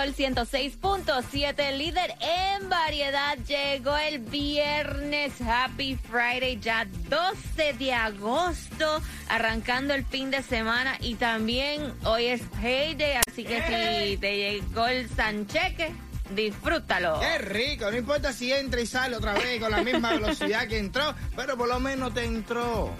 Sol 106.7, líder en variedad, llegó el viernes. Happy Friday, ya 12 de agosto, arrancando el fin de semana. Y también hoy es payday, así que si te llegó el Sancheque, disfrútalo. Qué rico, no importa si entra y sale otra vez con la misma velocidad que entró, pero por lo menos te entró.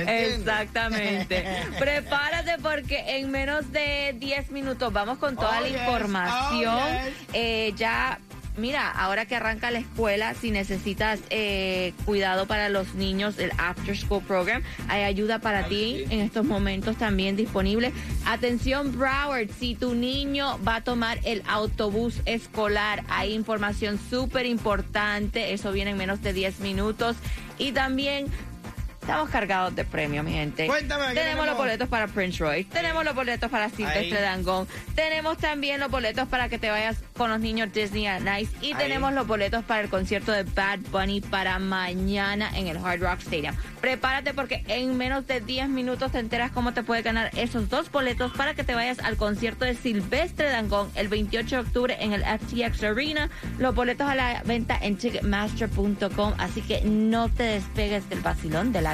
¿Entiendes? Exactamente. Prepárate porque en menos de 10 minutos vamos con toda Oh, la yes. información. Oh, yes. Eh, ya, mira, ahora que arranca la escuela, si necesitas eh, cuidado para los niños, el After School Program, hay ayuda para ti en estos momentos también disponible. Atención, Broward, si tu niño va a tomar el autobús escolar, hay información súper importante. Eso viene en menos de 10 minutos. Y también Estamos cargados de premios, mi gente. Cuéntame, ¿qué Tenemos los tenemos? boletos para Prince Royce, tenemos los boletos para Silvestre. Dangón, tenemos también los boletos para que te vayas con los niños Disney at Nice y Ahí. tenemos los boletos para el concierto de Bad Bunny para mañana en el Hard Rock Stadium. Prepárate porque en menos de 10 minutos te enteras cómo te puedes ganar esos dos boletos para que te vayas al concierto de Silvestre Dangón el 28 de octubre en el FTX Arena. Los boletos a la venta en ticketmaster.com, así que no te despegues del vacilón de la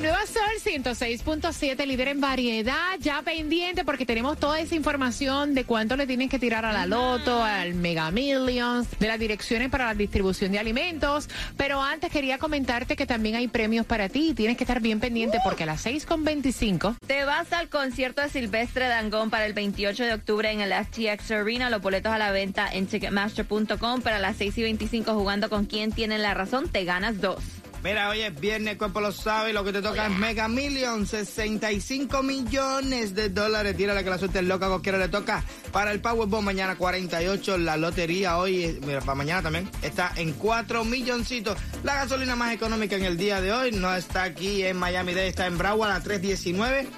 nuevo Sol 106.7, líder en variedad, ya pendiente porque tenemos toda esa información de cuánto le tienen que tirar a la Loto, al Mega Millions, de las direcciones para la distribución de alimentos. Pero antes quería comentarte que también hay premios para ti. Tienes que estar bien pendiente porque a las 6.25 Te vas al concierto de Silvestre Dangón para el 28 de octubre en el FTX Arena. Los boletos a la venta en Ticketmaster.com. Para las 6 y 25 jugando con quien tiene la razón, te ganas dos. Mira, oye, es viernes, cuerpo lo sabe, lo que te toca es Mega Million, 65 millones de dólares. Tírale que la suerte es loca, cualquiera le toca. Para el Powerball mañana 48, la lotería hoy, eh, mira, para mañana también, está en 4 milloncitos. La gasolina más económica en el día de hoy no está aquí en Miami Dade, está en Broward a 319.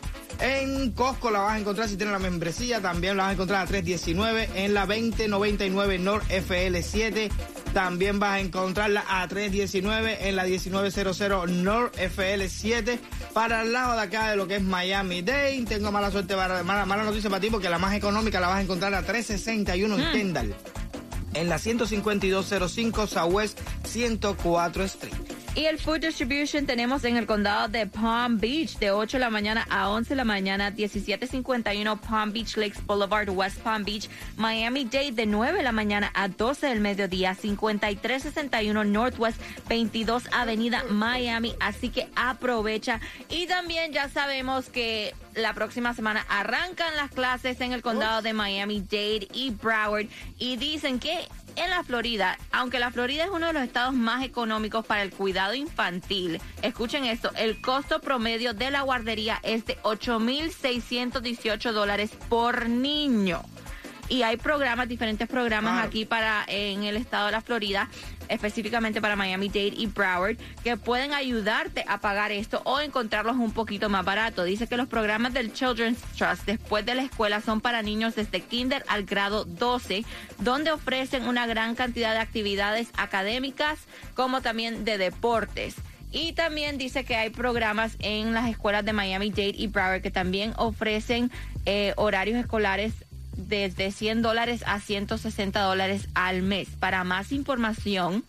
En Costco la vas a encontrar si tienes la membresía, también la vas a encontrar a 319 en la 2099 North FL7. También vas a encontrarla a 319 en la 1900 North FL7. Para el lado de acá de lo que es Miami Dade, tengo mala suerte, para, mala, mala noticia para ti porque la más económica la vas a encontrar a 361 en Kendall. En la 15205 Southwest 104 Street. Y el Food Distribution tenemos en el condado de Palm Beach de 8 de la mañana a 11 de la mañana, 1751 Palm Beach Lakes Boulevard, West Palm Beach, Miami Dade de 9 de la mañana a 12 del mediodía, 5361 Northwest 22 Avenida Miami. Así que aprovecha. Y también ya sabemos que la próxima semana arrancan las clases en el condado de Miami Dade y Broward y dicen que en la Florida, aunque la Florida es uno de los estados más económicos para el cuidado infantil, escuchen esto, el costo promedio de la guardería es de 8.618 dólares por niño. Y hay programas, diferentes programas aquí para en el estado de la Florida, específicamente para Miami-Dade y Broward, que pueden ayudarte a pagar esto o encontrarlos un poquito más barato. Dice que los programas del Children's Trust después de la escuela son para niños desde kinder al grado 12, donde ofrecen una gran cantidad de actividades académicas como también de deportes. Y también dice que hay programas en las escuelas de Miami-Dade y Broward que también ofrecen eh, horarios escolares desde 100 dólares a 160 dólares al mes. Para más información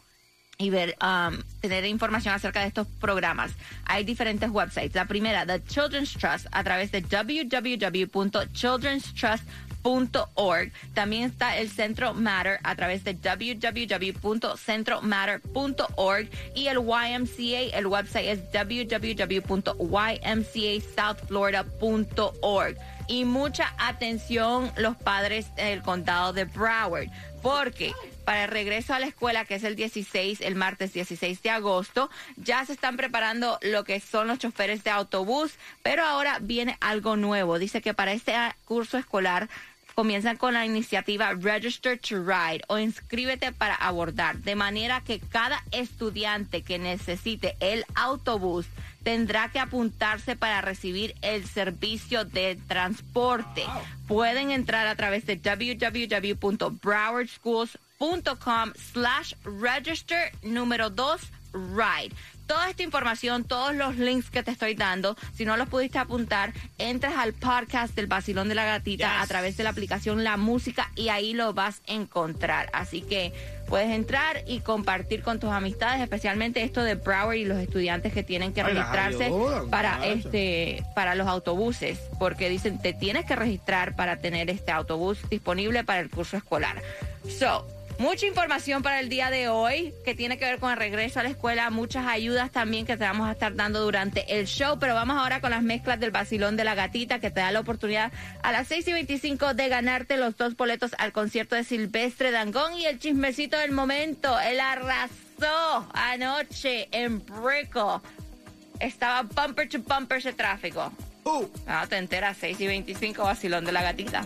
y ver, um, tener información acerca de estos programas. Hay diferentes websites. La primera, The Children's Trust, a través de www.childrenstrust.org. También está el Centro Matter a través de www.centromatter.org y el YMCA, el website es www.ymcasouthflorida.org. Y mucha atención los padres del condado de Broward, porque para el regreso a la escuela, que es el 16, el martes 16 de agosto. Ya se están preparando lo que son los choferes de autobús, pero ahora viene algo nuevo. Dice que para este curso escolar comienzan con la iniciativa Register to Ride o inscríbete para abordar, de manera que cada estudiante que necesite el autobús tendrá que apuntarse para recibir el servicio de transporte. Pueden entrar a través de www.browardschools.com slash register número 2 ride. Toda esta información, todos los links que te estoy dando, si no los pudiste apuntar, entras al podcast del Basilón de la Gatita a través de la aplicación La Música y ahí lo vas a encontrar. Así que puedes entrar y compartir con tus amistades, especialmente esto de Broward y los estudiantes que tienen que Ay, registrarse para este para los autobuses, porque dicen te tienes que registrar para tener este autobús disponible para el curso escolar. So, Mucha información para el día de hoy que tiene que ver con el regreso a la escuela, muchas ayudas también que te vamos a estar dando durante el show, pero vamos ahora con las mezclas del vacilón de la gatita que te da la oportunidad a las 6 y 25 de ganarte los dos boletos al concierto de Silvestre Dangón y el chismecito del momento, él arrasó anoche en Brickell. Estaba bumper to bumper ese tráfico. Uh, Ah, te enteras, 6 y 25, vacilón de la gatita.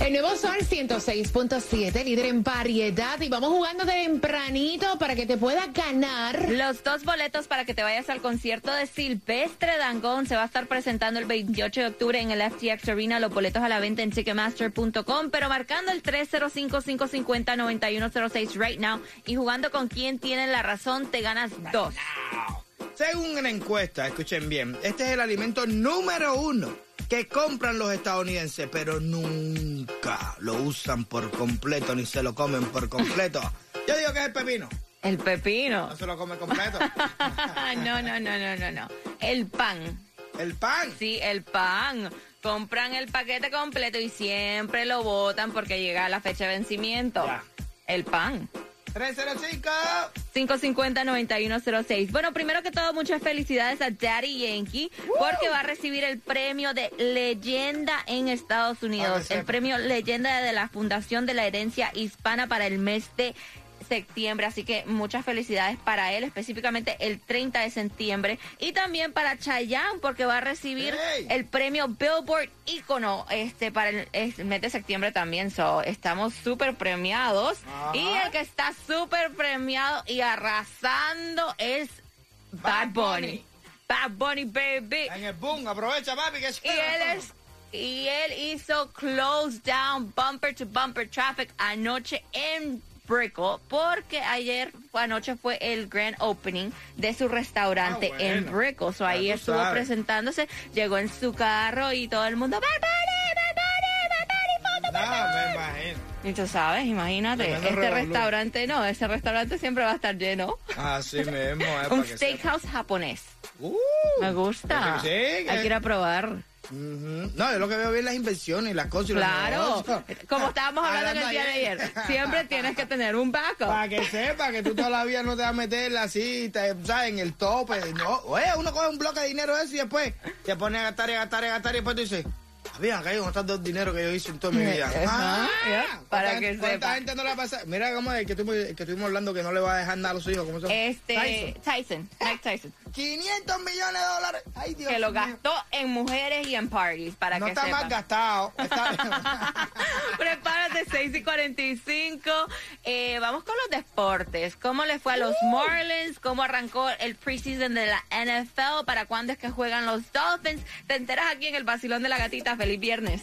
El nuevo Sol 106.7, líder en variedad. Y vamos jugando de tempranito para que te puedas ganar. Los dos boletos para que te vayas al concierto de Silvestre Dangón se va a estar presentando el 28 de octubre en el FTX Arena. Los boletos a la venta en Ticketmaster.com, pero marcando el 305-550-9106 right now y jugando con quien tiene la razón, te ganas dos. según una encuesta, escuchen bien, este es el alimento número uno que compran los estadounidenses, pero nunca lo usan por completo ni se lo comen por completo. Yo digo que es el pepino. El pepino. No se lo come completo. no, no, no, no, no, no. El pan. El pan. Sí, el pan. Compran el paquete completo y siempre lo botan porque llega la fecha de vencimiento. Ya. El pan. 305. 550-9106. Bueno, primero que todo, muchas felicidades a Daddy Yankee porque va a recibir el premio de leyenda en Estados Unidos. Que El premio leyenda de la Fundación de la Herencia Hispana para el mes de septiembre, así que muchas felicidades para él, específicamente el 30 de septiembre, y también para Chayanne, porque va a recibir el premio Billboard Ícono este, para el, el mes de septiembre también, so, estamos súper premiados, Ajá. y el que está súper premiado y arrasando es Bad Bunny. Bunny. Bad Bunny, baby. En el boom, aprovecha, papi, que Y él es y él hizo close down bumper to bumper traffic anoche en Brickell porque ayer anoche fue el grand opening de su restaurante Ah, bueno. en Brickell. So ahí estuvo sabes. presentándose, llegó en su carro y todo el mundo Bad Bunny, Bad Bunny, Bad Bunny, foto, por No, favor". me imagino. Y tú sabes, imagínate, Tremendo este revolú. restaurante no, ese restaurante siempre va a estar lleno. Así mismo, eh, Un steakhouse japonés. Uh, Me gusta. Hay que ir a probar. Ujú. No, yo lo que veo bien las inversiones las cosas y Claro, como estábamos hablando en el día de ayer, siempre tienes que tener un backup. Para que sepa que tú toda la vida no te vas a meter así, te, ¿sabes? En el tope. No, oye, uno coge un bloque de dinero de eso y después te pone a gastar y a gastar y a gastar y después tú dices, habían caído con tanto dinero que yo hice en toda mi vida. Ajá, Ah, para ¿cuánta- que ¿Cuánta sepa. gente no le pasa? Mira cómo el que, estuvimos, el que estuvimos hablando que no le va a dejar nada a los hijos. ¿Cómo se llama? Este, Tyson. Tyson, Mike Tyson, 500 millones de dólares. Ay, Dios que lo gastó en mujeres y en parties, para No que está sepan. mal gastado. Está... Prepárate, 6 y 45. Eh, vamos con los deportes. ¿Cómo le fue a los Marlins? ¿Cómo arrancó el preseason de la NFL? ¿Para cuándo es que juegan los Dolphins? Te enteras aquí en el Basilón de la Gatita. Feliz viernes.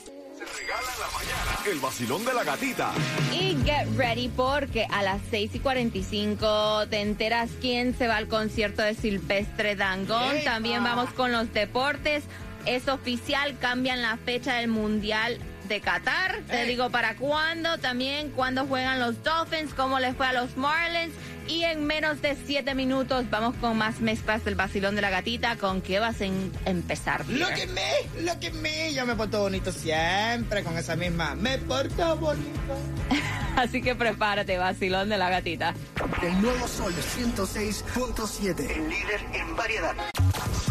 El vacilón de la gatita. Y get ready porque a las 6 y 45 te enteras quién se va al concierto de Silvestre Dangón. ¡Epa! También vamos con los deportes. Es oficial, cambian la fecha del Mundial de Qatar. Te digo para cuándo, también cuándo juegan los Dolphins, cómo les fue a los Marlins. Y en menos de siete minutos vamos con más mezclas del vacilón de la gatita. ¿Con qué vas a en- empezar? Lo dear? que me, lo que me, yo me porto bonito siempre con esa misma. Me porto bonito. Así que prepárate, vacilón de la gatita. El nuevo Sol 106.7. El líder en variedad.